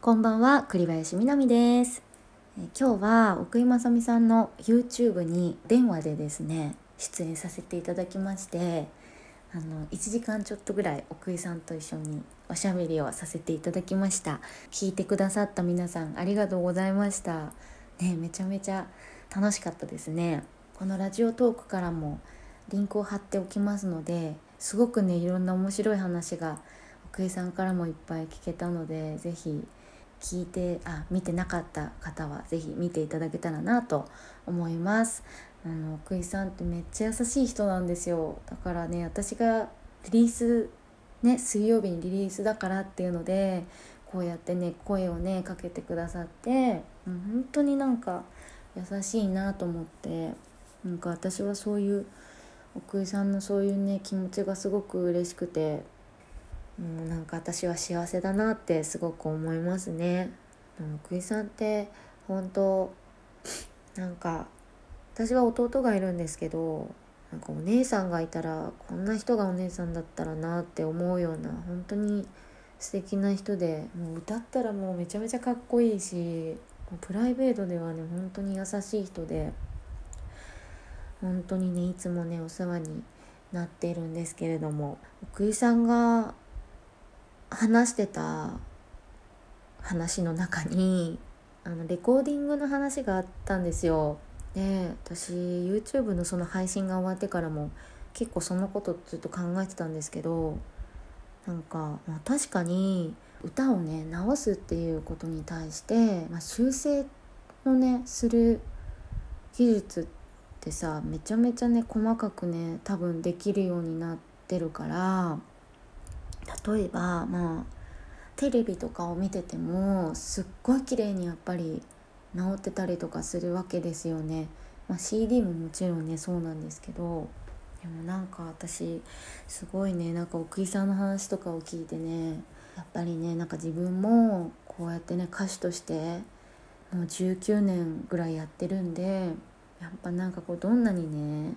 こんばんは栗林みなみです。今日は奥井正美さんの YouTube に電話でですね出演させていただきましてあの1時間ちょっとぐらい奥井さんと一緒におしゃべりをさせていただきました。聞いてくださった皆さんありがとうございました。ねめちゃめちゃ楽しかったですね。このラジオトークからもリンクを貼っておきますのですごくねいろんな面白い話が奥井さんからもいっぱい聞けたので是非聞いてあ見てなかった方は是非見ていただけたらなと思います。あの奥井さんってめっちゃ優しい人なんですよ。だからね私がリリースね水曜日にリリースだからっていうのでこうやってね声をねかけてくださってう本当になんか優しいなと思ってなんか私はそういう奥井さんのそういうね気持ちがすごく嬉しくてもうなんか私は幸せだなってすごく思いますね。奥井さんって本当なんか私は弟がいるんですけどなんかお姉さんがいたらこんな人がお姉さんだったらなって思うような本当に素敵な人でもう歌ったらもうめちゃめちゃかっこいいしプライベートではね本当に優しい人で本当にねいつもねお世話になっているんですけれども奥井さんが話してた話の中にあのレコーディングの話があったんですよ。で私 YouTube のその配信が終わってからも結構そのことずっと考えてたんですけどなんか、まあ、確かに歌をね直すっていうことに対して、まあ、修正をねする技術ってさめちゃめちゃね細かくね多分できるようになってるから例えばまあテレビとかを見ててもすっごい綺麗にやっぱり治ってたりとかするわけですよね。まあ、CD ももちろんねそうなんですけどでもなんか私すごいねなんか奥井さんの話とかを聞いてねやっぱりねなんか自分もこうやってね歌手としてもう19年ぐらいやってるんでやっぱなんかこうどんなにね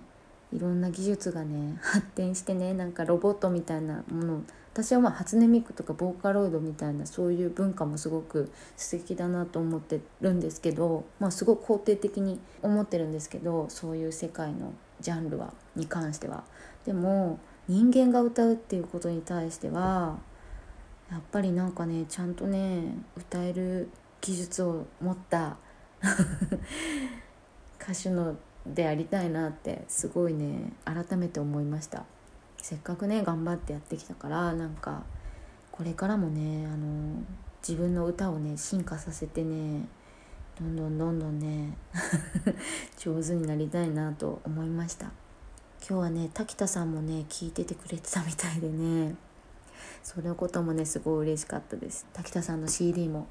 いろんな技術がね 発展してねなんかロボットみたいなもの私はまあ初音ミクとかボーカロイドみたいなそういう文化もすごく素敵だなと思ってるんですけど、まあ、すごく肯定的に思ってるんですけどそういう世界のジャンルはに関しては。でも人間が歌うっていうことに対してはやっぱりなんかねちゃんとね歌える技術を持った 歌手のでありたいなってすごいね改めて思いました。せっかくね頑張ってやってきたからなんかこれからもねあの自分の歌をね進化させてねどんどんどんどんね 上手になりたいなと思いました。今日はね滝田さんもね聞いててくれてたみたいでねそのこともねすごい嬉しかったです。滝田さんの CD も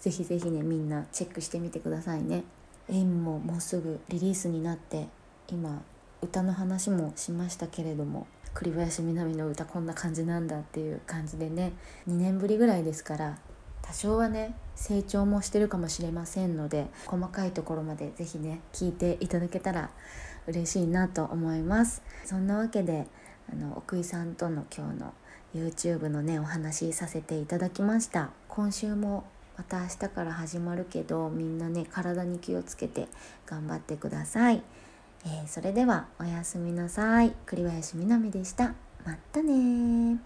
ぜひぜひねみんなチェックしてみてくださいね。エイムももうすぐリリースになって今歌の話もしましたけれども栗林みなみの歌こんな感じなんだっていう感じでね2年ぶりぐらいですから多少はね成長もしてるかもしれませんので細かいところまで是非ね聞いていただけたら嬉しいなと思います。そんなわけであの奥井さんとの今日の YouTube のねお話しさせていただきました。今週もまた明日から始まるけどみんなね体に気をつけて頑張ってください、えー、それではおやすみなさい。栗林みなみでした。またね